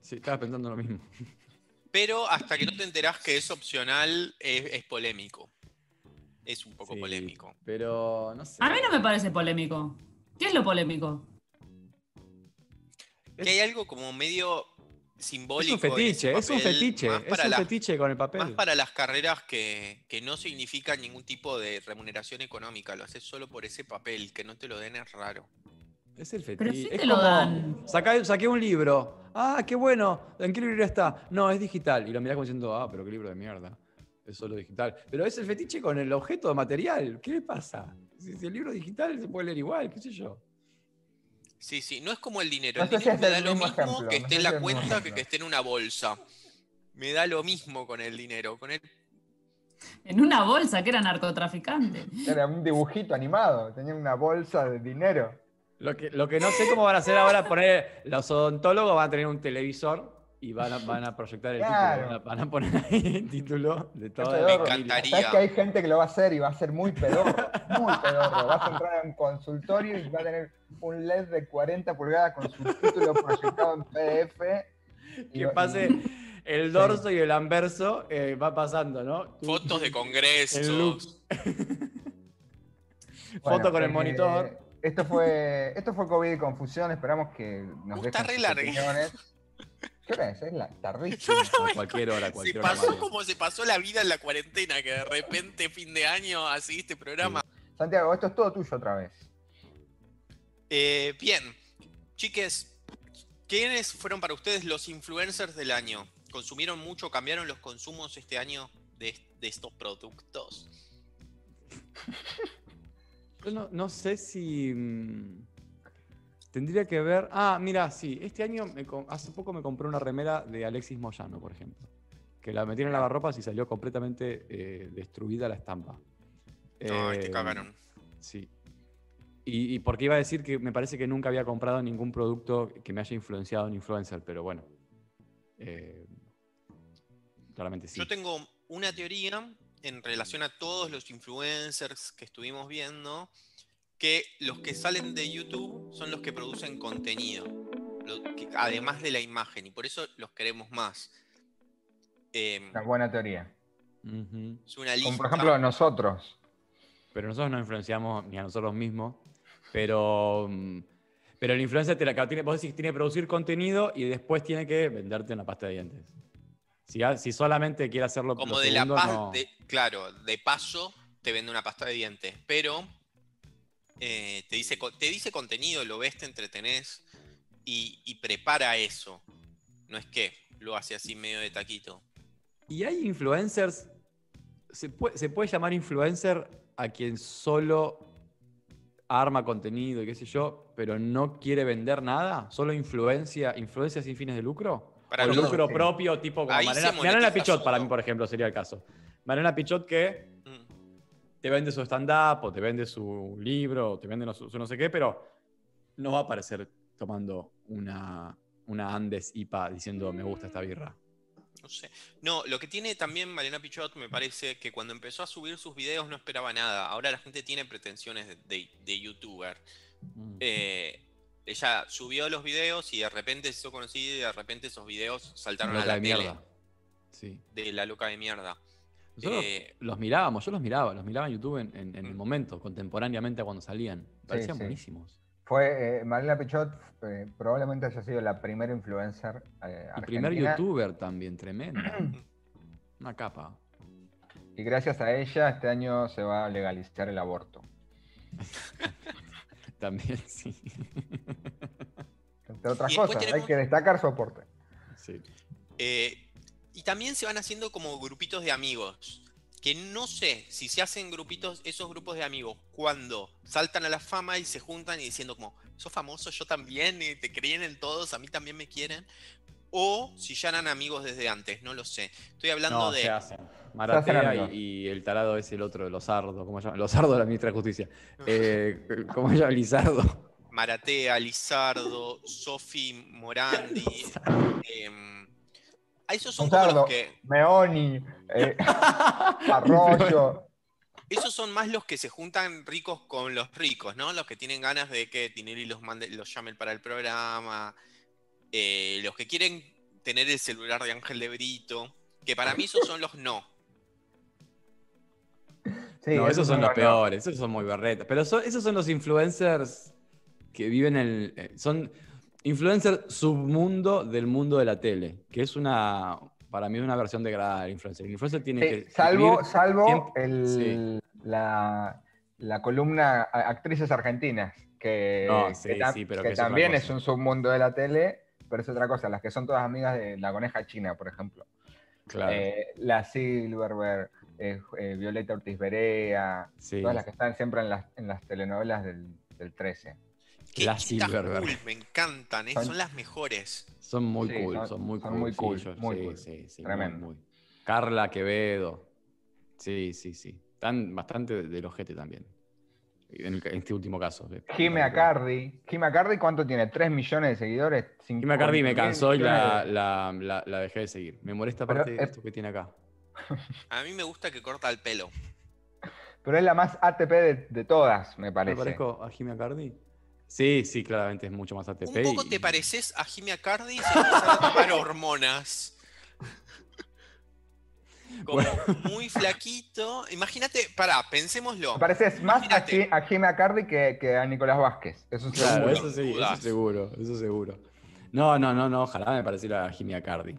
sí, estaba pensando lo mismo. Pero hasta que no te enterás que es opcional, es, es polémico. Es un poco Sí, polémico. Pero no sé. A mí no me parece polémico. ¿Qué es lo polémico? Que hay algo como medio Es simbólico. un en ese fetiche, es un fetiche, es un la- fetiche con el papel. Más para las carreras que, que no significan ningún tipo de remuneración económica, lo haces solo por ese papel, que no te lo den es raro. Es el Pero fetiche. sí es te lo como, dan. Saca- saqué un libro. Ah, qué bueno. ¿En qué libro está? No, es digital. Y lo mirás como diciendo, ah, pero qué libro de mierda. Es solo digital. Pero es el fetiche con el objeto material. ¿Qué le pasa? Si, si el libro digital se puede leer igual, qué sé yo. Sí, sí, no es como el dinero. No El dinero me da lo mismo ejemplo, que no esté sé en la cuenta que que esté en una bolsa. Me da lo mismo con el dinero. Con el... En una bolsa que era narcotraficante. Era un dibujito animado, tenía una bolsa de dinero. Lo que, lo que no sé cómo van a hacer ahora, poner, los odontólogos van a tener un televisor y van a, van a proyectar el Claro. título. Van a, van a poner ahí el título de la Me encantaría. Sabes que hay gente que lo va a hacer y va a ser muy pedorro, muy pedorro. Vas a entrar a un consultorio y va a tener un LED de 40 pulgadas con su título proyectado en PDF. y- Que pase el dorso y el anverso eh, va pasando, ¿no? Fotos de congresos. El look. Bueno, Foto con el eh, monitor. Esto fue, esto fue COVID y confusión. Esperamos que nos Uh, dejen está re sus opiniones. ¿Qué hora es? Es la tardísima. A cualquier hora, Se cualquier hora. pasó como se pasó la vida en la cuarentena, que de repente fin de año así este programa. Santiago, esto es todo tuyo otra vez. Eh, bien, chiques, ¿quiénes fueron para ustedes los influencers del año? ¿Consumieron mucho, cambiaron los consumos este año de, de estos productos? Yo no, no sé si. Tendría que ver. Ah, mira, sí. Este año, me hace poco me compré una remera de Alexis Moyano, por ejemplo. Que la metí en lavarropas y salió completamente eh, destruida la estampa. Ay, te Eh, cagaron. Sí. Y, y porque iba a decir que me parece que nunca había comprado ningún producto que me haya influenciado en influencer, pero bueno. Eh, claramente sí. Yo tengo una teoría en relación a todos los influencers que estuvimos viendo, que los que salen de YouTube son los que producen contenido, lo que- además de la imagen, y por eso los queremos más. Em, Una buena teoría. Es una lista. Como por ejemplo nosotros. Pero nosotros no influenciamos ni a nosotros mismos. Pero, mm, pero el influencer te la, claro, tiene, vos decís, tiene que producir contenido y después tiene que venderte una pasta de dientes. Si, si solamente quiere hacerlo como lo de la paz, no. de- claro, de paso te vende una pasta de dientes, pero eh, te, dice, te dice contenido, lo ves, te entretenés y, y prepara eso. No es que lo hace así medio de taquito. Y hay influencers. ¿se puede, se puede llamar influencer a quien solo arma contenido y qué sé yo, pero no quiere vender nada? ¿Solo influencia, influencia sin fines de lucro? Para o lucro propio, tipo como Mariana, Mariana Pichot, para mí, por ejemplo, sería el caso. Mariana Pichot que. Te vende su stand-up, o te vende su libro, o te vende no, su, su no sé qué, pero no va a aparecer tomando una, una Andes IPA diciendo me gusta esta birra. No sé. No, lo que tiene también Mariana Pichot me parece que cuando empezó a subir sus videos no esperaba nada. Ahora la gente tiene pretensiones de, de- de youtuber. Mm. Eh, ella subió los videos y de repente se hizo conocida y de repente esos videos saltaron a la de tele mierda. Sí. de la loca de mierda. Nosotros Eh, los mirábamos, yo los miraba, los miraba en YouTube en, en- en el momento, contemporáneamente a cuando salían. Parecían sí. buenísimos. Fue eh, Mariela Pichot, eh, probablemente haya sido la primera influencer eh, El primer argentina, youtuber también, tremendo. Una capa. Y gracias a ella, este año se va a legalizar el aborto. También, sí. Entre otras cosas, hay que destacar su aporte. sí. Eh, y también se van haciendo como grupitos de amigos. Que no sé si se hacen grupitos, esos grupos de amigos, cuando saltan a la fama y se juntan y diciendo como, sos famoso, yo también, y te creen en todos, a mí también me quieren. O si ya eran amigos desde antes, no lo sé. Estoy hablando No, de... se hacen. Maratea y, y el tarado es el otro, Lozardo. ¿Cómo se llama? Lozardo de la ministra de Justicia. Eh, ¿Cómo se llama? Lizardo. Maratea, Lizardo, Sofi Morandi. em, esos son como los que... Meoni, eh, Arroyo. Esos son más los que se juntan ricos con los ricos, ¿no? Los que tienen ganas de que Tinelli los mande, los llame para el programa. eh, los que quieren tener el celular de Ángel de Brito. Que para mí esos son los no. Sí, no, esos son los no. peores, esos son muy berretas. Pero son- esos son los influencers que viven en el. eh, Son influencers submundo del mundo de la tele, que es una. Para mí es una versión degradada del influencer. El influencer tiene Sí, que. salvo salvo siempre- el- sí. la, la columna Actrices Argentinas, que, No, que sí, tam- sí, pero que que es otra también es un submundo de la tele, pero es otra cosa. Las que son todas amigas de la coneja china, por ejemplo. Claro. Eh, la Silverberg, eh, eh, Violeta Ortiz Berea, todas las que están siempre en las, en las telenovelas del, del 13. Qué La chicas Silverberg. cool, me encantan, ¿eh? Son- son las mejores. Son muy Sí, cool, son- son, muy son cool. muy sí, cool, yo- muy sí, cool. sí, sí, Tremendo. muy, muy. Carla Quevedo. Sí, sí, sí. Están bastante de- del ojete también. En, el- en este último caso. de- Jimmy Acardi. Jimmy Acardi, ¿cuánto tiene? ¿3 millones de seguidores? Jimmy Acardi me 50.000 cansó y la, millones la, la- la dejé de seguir. Me molesta Pero, aparte de eh, esto que tiene acá. A mí me gusta que corta el pelo. Pero es la más ATP de, de todas, me ¿Me parece. parezco a Jimmy Acardi? Sí, sí, claramente es mucho más ATP. Un poco y- te pareces a Jimmy Acardi y se a tomar hormonas. Como muy flaquito. Imagínate, pará, pensémoslo. Pareces más a, Jimmy Acardi que, que a Nicolás Vázquez. Eso. Claro, Seguro, eso sí, eso seguro, eso seguro. No, no, no, no, ojalá me pareciera a Jimmy Acardi.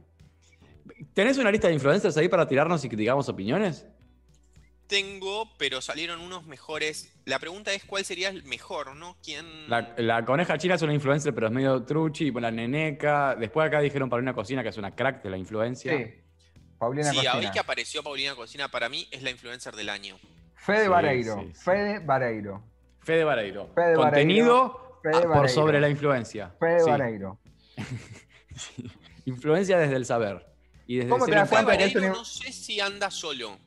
¿Tenés una lista de influencers ahí para tirarnos y que digamos opiniones? Tengo, pero salieron unos mejores. La pregunta es cuál sería el mejor, ¿no? ¿Quién? La, la coneja china es una influencer, pero es medio truchi, la neneca. Después acá dijeron Paulina Cocina, que es una crack de la influencia. Sí. Paulina Sí, Cocina. hoy que apareció Paulina Cocina, para mí es la influencer del año. Fede Sí, Vareiro. sí, sí. Fede Vareiro. Fede Vareiro. Fede Contenido Fede ah, por sobre la influencia. Fede Sí. Vareiro. Influencia desde el saber. Y desde ¿Cómo te das Fede cuenta que es Vareiro un- no sé si anda solo.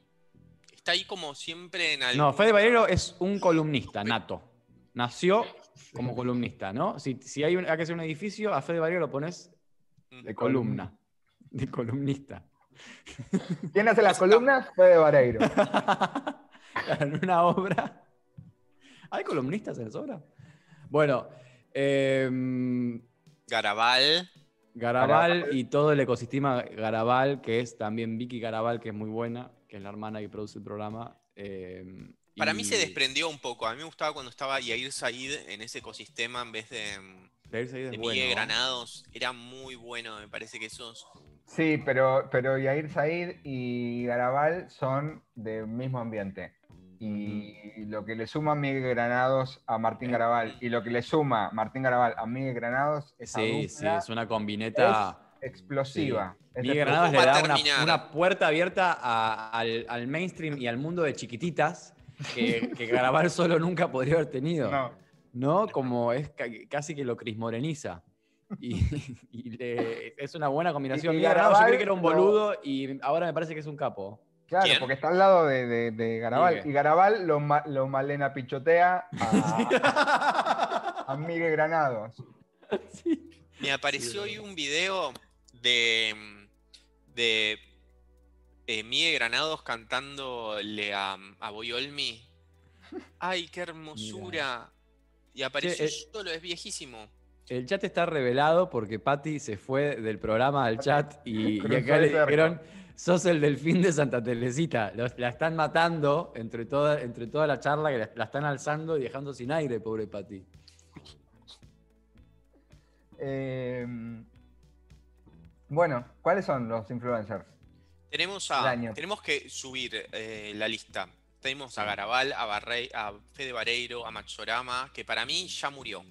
Está ahí como siempre en algún... No, Fede Valero es un columnista nato. Nació como columnista, ¿no? Si, si hay, un- hay que hacer un edificio, a Fede Valero lo pones de columna. De columnista. ¿Quién hace las columnas? Fede Vareiro. en una obra. ¿Hay columnistas en esa obra? Bueno, em, Garabal. Garabal Garabal. y todo el ecosistema Garabal, que es también Vicky Garabal, que es muy buena, que es la hermana que produce el programa. em, Para y- mí se desprendió un poco. A mí me gustaba cuando estaba Yair Said en ese ecosistema en vez de, es de bueno, Miguel. Granados. Era muy bueno. Me parece que esos. Sí, pero, pero Yair Said y Garabal son del mismo ambiente. Y lo que le suma Miguel Granados a Martín Garabal y lo que le suma Martín Garabal a Miguel Granados esa Sí, sí, es una combineta. explosiva. Miguel. Granados le da una, una puerta abierta a- al, al mainstream y al mundo de chiquititas que, que Garabal solo nunca podría haber tenido. No. ¿no? Como es ca- casi que lo crismoreniza. Y, y le- es una buena combinación. Miguel Granados, yo creí que era un boludo y ahora me parece que es un capo. Claro, ¿Quién? porque está al lado de, de- de Garabal. Miguel. Y Garabal lo, ma- lo malena pichotea a, a Miguel Granados. Sí. Me apareció hoy un video de. De. eh, Miguel Granados cantándole a, a Boyolmi. ¡Ay, qué hermosura! Y apareció eh, solo, es viejísimo. El chat está revelado porque Patty se fue del programa al chat y, acá le dijeron, sos el delfín de Santa Teresita. Los- la están matando entre toda, entre toda la charla que la, la están alzando y dejando sin aire, pobre Patty. Eh, bueno, ¿cuáles son los influencers? Tenemos, a, tenemos que subir eh, la lista. Tenemos a Garabal, a, Barrey, a Fede Vareiro, a Maxorama, que para mí ya murió.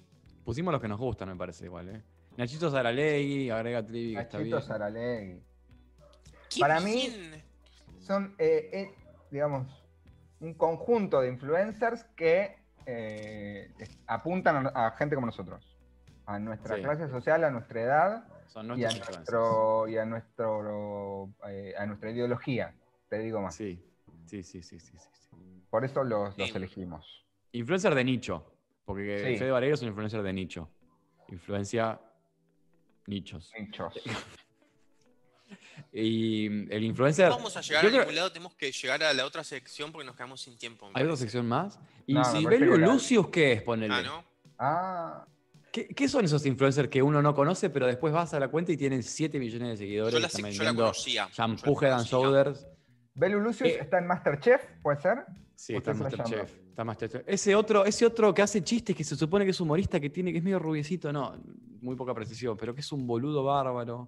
Pusimos los que nos gustan, me parece igual, ¿eh? Nachito Zaralegui, agrega Trivi, que está Nachito bien. Saralegui. ¿Qué Para mí-? Son, eh, eh, digamos, un conjunto de influencers que eh, apuntan a, a gente como nosotros. A nuestra Sí. clase social, a nuestra edad Son y a, nuestro, y a, nuestro, eh, a nuestra ideología, te digo más. Sí, sí, sí, sí, sí, sí. Por eso los, los elegimos. Influencer de nicho. Porque Sí. Fede Vareiro es un influencer de nicho. Influencia nichos. Nichos. Y el influencer. No vamos a llegar a creo- ningún lado, tenemos que llegar a la otra sección porque nos quedamos sin tiempo. ¿Hay otra sección más? ¿Y No, si la- Lucius qué es? Ponele. Ah, ¿no? Ah, ¿Qué, qué son esos influencers que uno no conoce, pero después vas a la cuenta y tienen 7 millones de seguidores? Yo la, están yo la vendiendo conocía. Shampoo Head and. Shoulders. Belu Lucius Eh. está en Masterchef, ¿puede ser? Sí, ¿O está flasheando? Masterchef. Está Masterchef. Ese otro, ese otro que hace chistes, que se supone que es humorista, que tiene, que es medio rubiecito, no, muy poca precisión, pero que es un boludo bárbaro.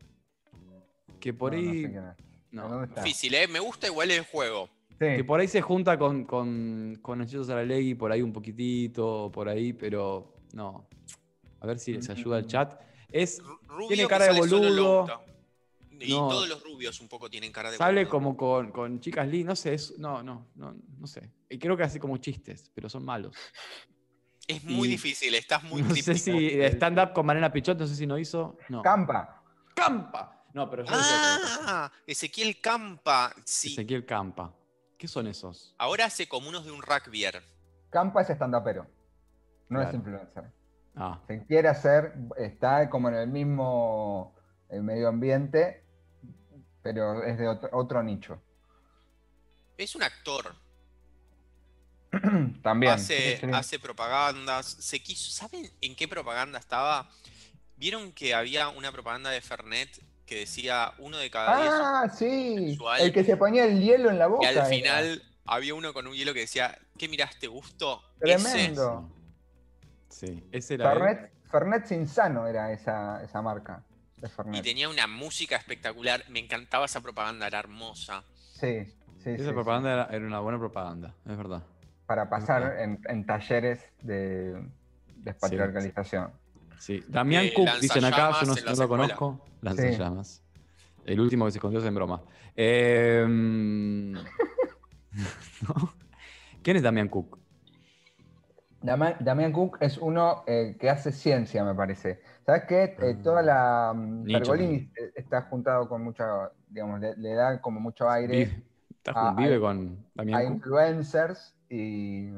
Que por No, no ahí. sé quién es. no. ¿Dónde está? Difícil, ¿eh? Me gusta igual el juego. Sí. Que por ahí se junta con, con, con Nachito Saralegui, por ahí un poquitito, por ahí, pero no. A ver si les ayuda el chat. Es, Rubio Tiene que cara de boludo. Y No. todos los rubios un poco tienen cara de sale boludo. como con, con chicas lindas, no sé, es- no, no, no, no sé. Y creo que hace como chistes, pero son malos. Es muy y- difícil, estás muy No sé si stand-up con Mariana Pichot, no sé si no hizo. No. Campa. ¡Campa! No, pero yo. Ah, Ezequiel Campa. Sí. Ezequiel Campa. ¿Qué son esos? Ahora hace como unos de un rugbyer. Campa es estandapero. No es influencer. Ah, Se quiere hacer, está como en el mismo eh, medio ambiente, pero es de otro, otro nicho. Es un actor. También. hace, sí, sí. hace propagandas. Se quiso. ¿Saben en qué propaganda estaba? Vieron que había una propaganda de Fernet que decía uno de cada diez. Ah, sí. El que se ponía el hielo en la y boca. al era. final había uno con un hielo que decía, ¿qué miraste gusto? Tremendo. Sí, ese era. él. Fernet, Fernet Insano era esa, esa marca de. Y tenía una música espectacular. Me encantaba esa propaganda, era hermosa. Sí, sí, Esa sí, propaganda era, era una buena propaganda, es verdad. sí. Para pasar en, en talleres de despatriarcalización. Sí. Damián Eh, Cook, dicen acá, yo no, lo conozco. Lanzallamas. El último que se escondió es en broma. Eh, ¿no? ¿Quién es Damián Cook? Damián Cook es uno eh, que hace ciencia, me parece. ¿Sabes qué? Eh, Ah. toda la. mm, Pergolini eh, está juntado con mucho. Digamos, le, le da como mucho aire Vive, está con a Damián Cook. influencers y.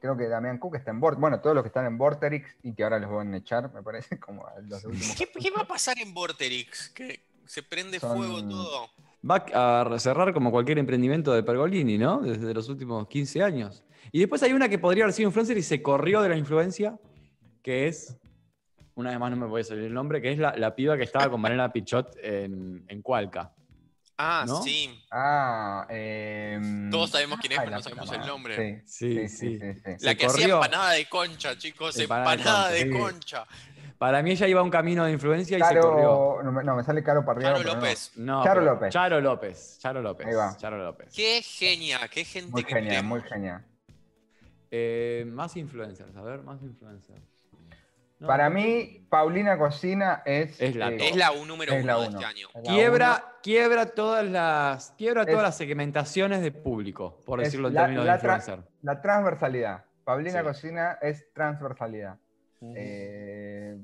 Creo que Damián Cook está en Vorterix. Bueno, todos los que están en Vorterix y que ahora los van a echar, me parece, como a los últimos. ¿Qué, qué va a pasar en Vorterix? Que se prende Son- fuego todo. Va a cerrar como cualquier emprendimiento de Pergolini, ¿no? Desde los últimos 15 años. Y después hay una que podría haber sido influencer y se corrió de la influencia, que es, una vez más no me voy a salir el nombre, que es la, la piba que estaba con Mariana Pichot en, en Cualca. Ah, ¿No? sí. Ah, eh, Todos sabemos quién es, ay, pero no sabemos el nombre. Sí, Sí, sí, sí. sí, sí. La que hacía corrió. empanada de concha, chicos. Empanada Empanada, de de concha. Para mí ella iba a un camino de influencia y se corrió. No, me- no, me sale Caro pero no. López. No, Charo López. Charo López. Charo López. Ahí va. Charo López. Qué genia, qué gente Muy que queremos. muy genial. Eh, más influencers, a ver, más influencers. No, Para mí, Paulina Cocina es. Es la eh. Es la un número es la uno de uno. este año. Es la Quiebra, quiebra todas las, quiebra todas Es- las segmentaciones de público, por decirlo en la- términos la de influencer. La transversalidad. Paulina Sí. Cocina es transversalidad. Eh,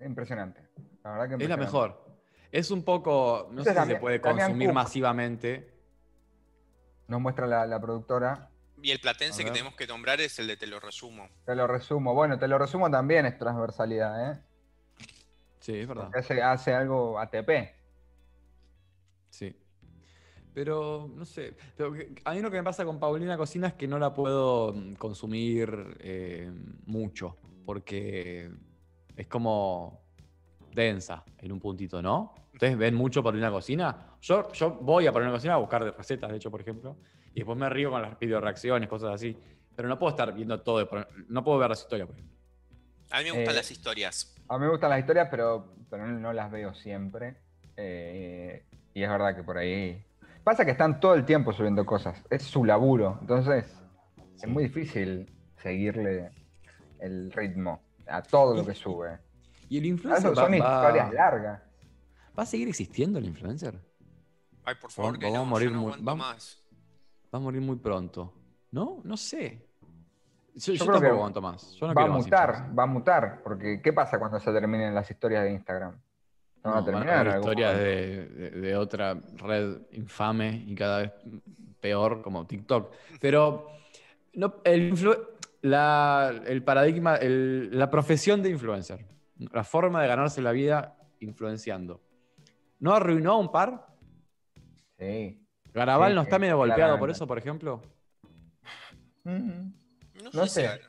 impresionante. La verdad que es la mejor. Es un poco, no sé si se puede consumir Cook. masivamente. Nos muestra la, la productora. Y el platense que tenemos que nombrar es el de Te lo resumo. Te lo resumo. Bueno, te lo resumo también es transversalidad, ¿eh? Sí, es verdad. Hace, hace algo ATP. Sí. Pero, no sé. pero a mí lo que me pasa con Paulina Cocina es que no la puedo mm, consumir eh, mucho. Porque es como densa en un puntito, ¿no? ¿Ustedes ven mucho Paulina Cocina? Yo, yo voy a Paulina Cocina a buscar recetas, de hecho, por ejemplo. Y después me río con las videoreacciones, cosas así. Pero no puedo estar viendo todo. de No puedo ver las historias, por ejemplo. A mí me gustan Eh, las historias. A mí me gustan las historias, pero, pero no, las veo siempre. Eh, y es verdad que por ahí. Pasa que están todo el tiempo subiendo cosas. Es su laburo. Entonces, Sí. es muy difícil seguirle el ritmo a todo lo que sube. Y el influencer eso son va- historias largas. ¿va a seguir existiendo el influencer? Ay, por favor, que vamos a no, morir yo no muy- aguanto vamos- más. Va a morir muy pronto. ¿No? No sé. Yo, yo creo tampoco que aguanto más. Yo no va a más mutar, va a mutar. Porque, ¿qué pasa cuando se terminen las historias de Instagram? ¿No van a No, van a terminar? en algún historias de, de- de otra red infame y cada vez peor como TikTok. Pero no, el, la, el paradigma, el- la profesión de influencer, la forma de ganarse la vida influenciando. ¿No arruinó a un par? Sí. ¿Garabal Sí, no está sí, medio golpeado por eso, por ejemplo? Mm, No, No sé. sé.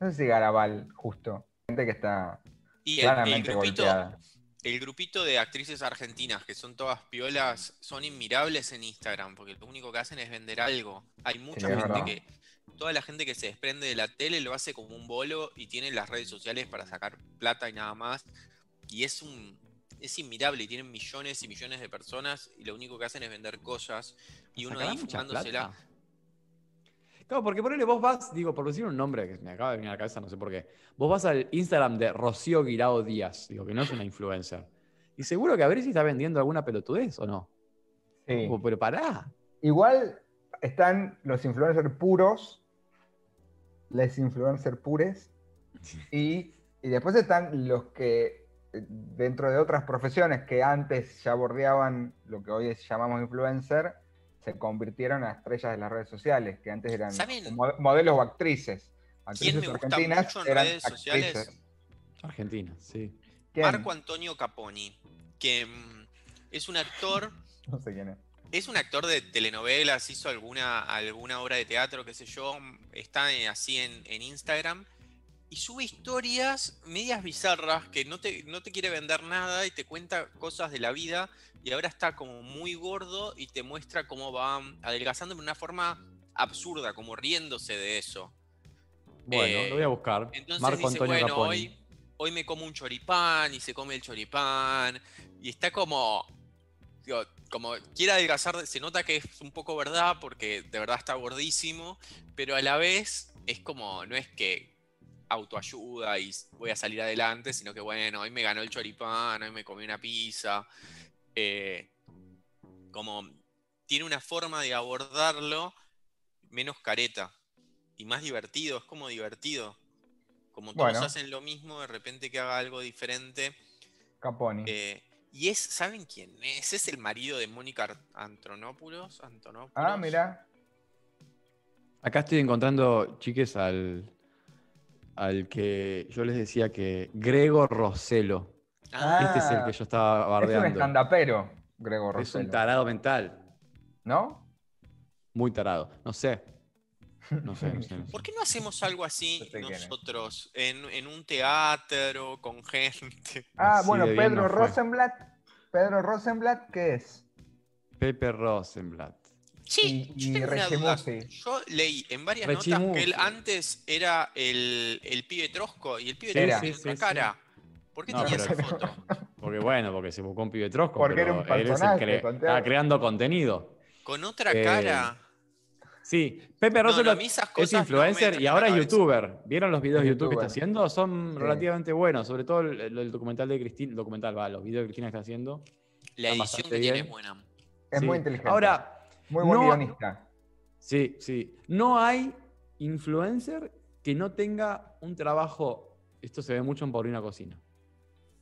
No sé si Garabal, justo. Gente que está Y el, el claramente grupito, golpeada. el grupito de actrices argentinas que son todas piolas son inmirables en Instagram porque lo único que hacen es vender algo. Hay mucha gente que. Toda la gente que se desprende de la tele lo hace como un bolo y tiene las redes sociales para sacar plata y nada más. Y es un. Es inmirable y tienen millones y millones de personas y lo único que hacen es vender cosas y uno ¿Sacará ahí fumándosela. Claro, porque ponele, vos vas, digo, por decir un nombre que me acaba de venir a la cabeza, no sé por qué. Vos vas al Instagram de Rocío Guirao Díaz, digo, que no es una influencer. Y seguro que a ver si está vendiendo alguna pelotudez o no. Sí. Como, pero pará. Igual están los influencers puros, les influencers pures, y, y después están los que dentro de otras profesiones que antes ya bordeaban lo que hoy es- llamamos influencer, se convirtieron a estrellas de las redes sociales, que antes eran modelos o actrices. ¿Quién Actrices me gusta argentinas mucho en eran redes sociales? actrices. Argentina, sí. ¿Quién? Marco Antonio Caponi, que mm, es un actor No sé quién es. Es un actor de telenovelas, hizo alguna, alguna obra de teatro, qué sé yo, está eh, así en, en Instagram. Y sube historias medias bizarras que no te, no te quiere vender nada y te cuenta cosas de la vida y ahora está como muy gordo y te muestra cómo va adelgazando de una forma absurda, como riéndose de eso. Bueno, Eh, lo voy a buscar. Entonces Marco dice, Antonio bueno, hoy, hoy me como un choripán y se come el choripán y está como, digo, como quiere adelgazar, se nota que es un poco verdad porque de verdad está gordísimo, pero a la vez es como, no es que autoayuda y voy a salir adelante, sino que bueno, hoy me ganó el choripán, hoy me comí una pizza. eh, como tiene una forma de abordarlo menos careta y más divertido, es como divertido. Como todos Bueno. hacen lo mismo, de repente que haga algo diferente. Caponi. eh, y es, ¿saben quién es? Es el marido de Mónica Antonopoulos. Antonopoulos. ah, mira. Acá estoy encontrando, chiques, al, al que yo les decía que Gregor Rossello. Ah, Este es el que yo estaba Es un bardeando. estandapero, Gregor Es un tarado mental. ¿No? Muy tarado. No sé. No sé, no sé. no sé. ¿Por qué no hacemos algo así nosotros? En, en un teatro, con gente. Ah, Así bueno, Pedro. Rosenblatt. Pedro Rosenblatt, ¿qué es? Pepe Rosenblatt. Sí, Y- yo y tengo una duda. Rechimusi. Yo leí en varias notas que él antes era el, el pibe Trosco y el pibe Sí, Trosco tiene sí, otra sí. cara. ¿Por qué No, tenía esa foto? Porque bueno, porque se buscó un pibe trosco. Porque era un él es el cre- estaba creando contenido. Con otra Eh, cara. Sí, Pepe No, Rosello no, es no me influencer y ahora es youtuber. ¿Vieron los videos de Es YouTube que está haciendo? Son Sí. relativamente buenos, sobre todo el, documental de Cristina, documental, va, los videos de Cristina que está haciendo. La edición que tiene bien. es buena. Es Sí. muy inteligente. Ahora, muy buen no- guionista. sí, sí, no hay influencer que no tenga un trabajo, esto se ve mucho en Paulina Cocina,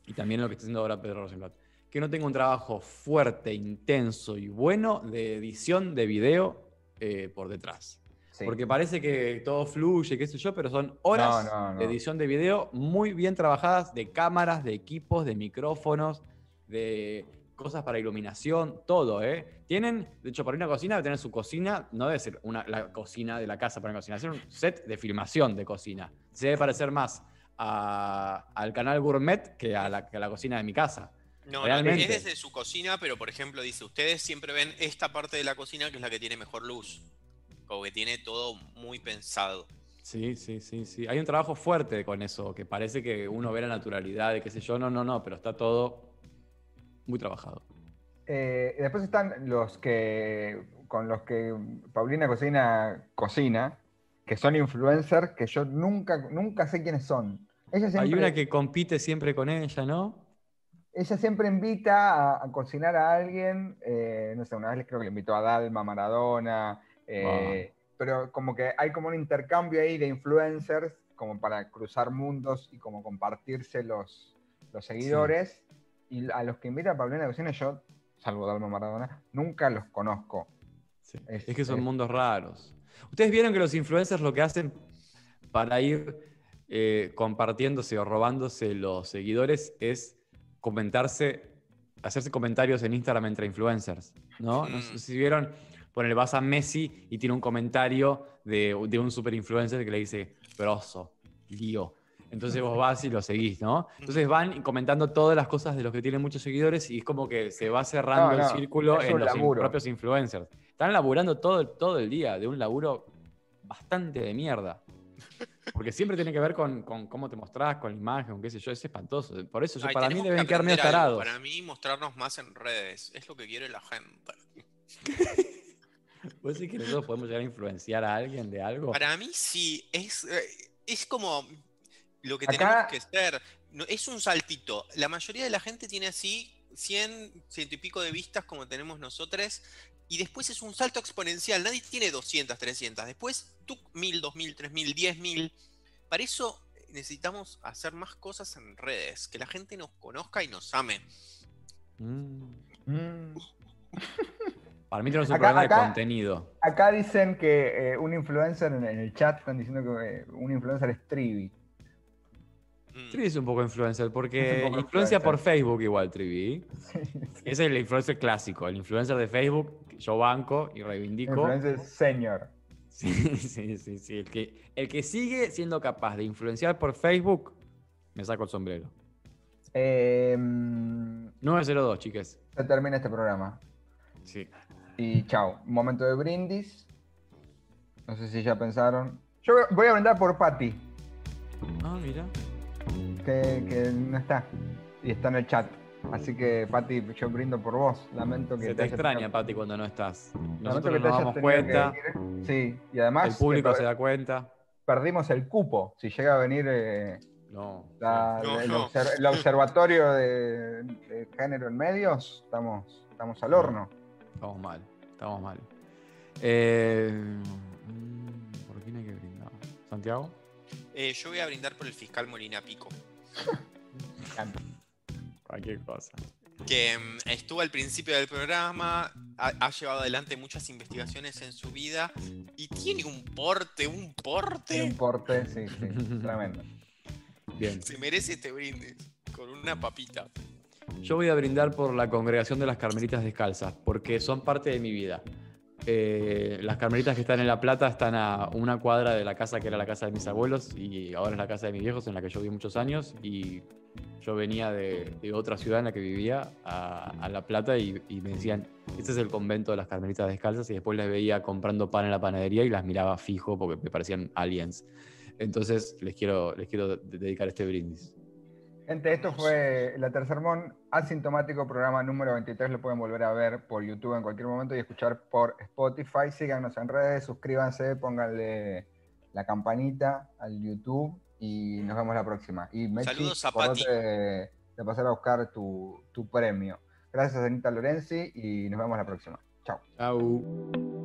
y también lo que está haciendo ahora Pedro Rosenblatt, que no tenga un trabajo fuerte, intenso y bueno de edición de video eh, por detrás. Sí. Porque parece que todo fluye, qué sé yo, pero son horas No, no, no. de edición de video muy bien trabajadas de cámaras, de equipos, de micrófonos, de cosas para iluminación, todo, ¿eh? Tienen, de hecho, para una cocina debe tener su cocina, no debe ser una, la cocina de la casa para una cocina, debe ser un set de filmación de cocina. Se debe parecer más a- al canal Gourmet que a la, que a la cocina de mi casa. No, no, Realmente. es desde su cocina, pero por ejemplo dice, ustedes siempre ven esta parte de la cocina que es la que tiene mejor luz. Como que tiene todo muy pensado. Sí, sí, sí, sí. Hay un trabajo fuerte con eso, que parece que uno ve la naturalidad, de qué sé yo, no, no, no, pero está todo muy trabajado. Eh, después están los que con los que Paulina Cocina cocina, que son influencers que yo nunca, nunca sé quiénes son. Ella siempre, Hay una que compite siempre con ella, ¿no? ella siempre invita a, a cocinar a alguien, eh, no sé, una vez creo que le invitó a Dalma, Maradona, eh, pero como que hay como un intercambio ahí de influencers como para cruzar mundos y como compartirse los, los seguidores. Y a los que invita Paulina Cocina yo, salvo Dalma Maradona, nunca los conozco. Sí. Es- Es, que son es- mundos raros. Ustedes vieron que los influencers lo que hacen para ir eh, compartiéndose o robándose los seguidores es comentarse, hacerse comentarios en Instagram entre influencers, ¿no? No sé si vieron, ponele, vas a Messi y tiene un comentario de, de un super influencer que le dice, grosso, lío. Entonces vos vas y lo seguís, ¿no? Entonces van comentando todas las cosas de los que tienen muchos seguidores y es como que se va cerrando No, no, el círculo en los in- propios influencers. Están laburando todo, todo el día de un laburo bastante de mierda. Porque siempre tiene que ver con, con cómo te mostrás, con la imagen, con qué sé yo, es espantoso. Por eso yo- Ay, para mí que deben quedar medio tarados. Para mí mostrarnos más en redes. Es lo que quiere la gente. ¿Vos decís que nosotros podemos llegar a influenciar a alguien de algo? Para mí sí, es, eh, es como lo que Acá- tenemos que ser. No, es un saltito. La mayoría de la gente tiene así 100, ciento y pico de vistas como tenemos nosotros. Y después es un salto exponencial. Nadie tiene 200, 300. Después, tú, 1000, 2000, 3000, 10000. Para eso necesitamos hacer más cosas en redes. Que la gente nos conozca y nos ame. Mm. Mm. Para mí tenemos un Acá- problema acá- de contenido. Acá dicen que eh, un influencer en, en el chat están diciendo que eh, un influencer es Trivi. Trivi es un poco influencer, porque poco influencia por. Facebook igual, Trivi. Ese es el influencer clásico, el influencer de Facebook, que yo banco y reivindico. Influencer senior. Sí, sí, sí, sí. El que, el que sigue siendo capaz de influenciar por Facebook, me saco el sombrero. Eh, 902, chiques. se termina este programa. Sí. Y chao. Momento de brindis. No sé si ya pensaron. Yo voy a brindar por Patty, Ah, mira. Que, que no está. Y está en el chat. Así que, Patty, yo brindo por vos. Lamento que Se te extraña, tenido- Pati, cuando no estás. Nosotros nos damos cuenta. Sí, y además el público que se da cuenta. perdimos el cupo. Si llega a venir eh, No. la- No, el, no. obser- el observatorio de, de género en medios, estamos, estamos al horno. Estamos mal, estamos mal. Eh, ¿Por quién hay que brindar? ¿Santiago? Eh, yo voy a brindar por el fiscal Molina Pico, Cualquier cosa. que mm, estuvo al principio del programa, ha, ha llevado adelante muchas investigaciones en su vida y tiene un porte, un Un porte. porte, sí, sí, tremendo. Bien. Se merece este brindis con una papita. Yo voy a brindar por la congregación de las Carmelitas Descalzas, porque son parte de mi vida. Eh, las Carmelitas que están en La Plata están a una cuadra de la casa que era la casa de mis abuelos y ahora es la casa de mis viejos en la que yo viví muchos años y yo venía de, otra ciudad en la que vivía a, La Plata y, me decían, este es el convento de las Carmelitas Descalzas y después les veía comprando pan en la panadería y las miraba fijo porque me parecían aliens. Entonces les quiero, les quiero de- dedicar este brindis. Gente, esto fue La Tercermón, asintomático, programa número 23. Lo pueden volver a ver por YouTube en cualquier momento y escuchar por Spotify. Síganos en redes, suscríbanse, pónganle la campanita al YouTube y nos vemos la próxima. Y Mechi, Saludos a Pati. de, de pasar a buscar tu, tu premio. Gracias, Anita Lorenzi, y nos vemos la próxima. Chao. Chau.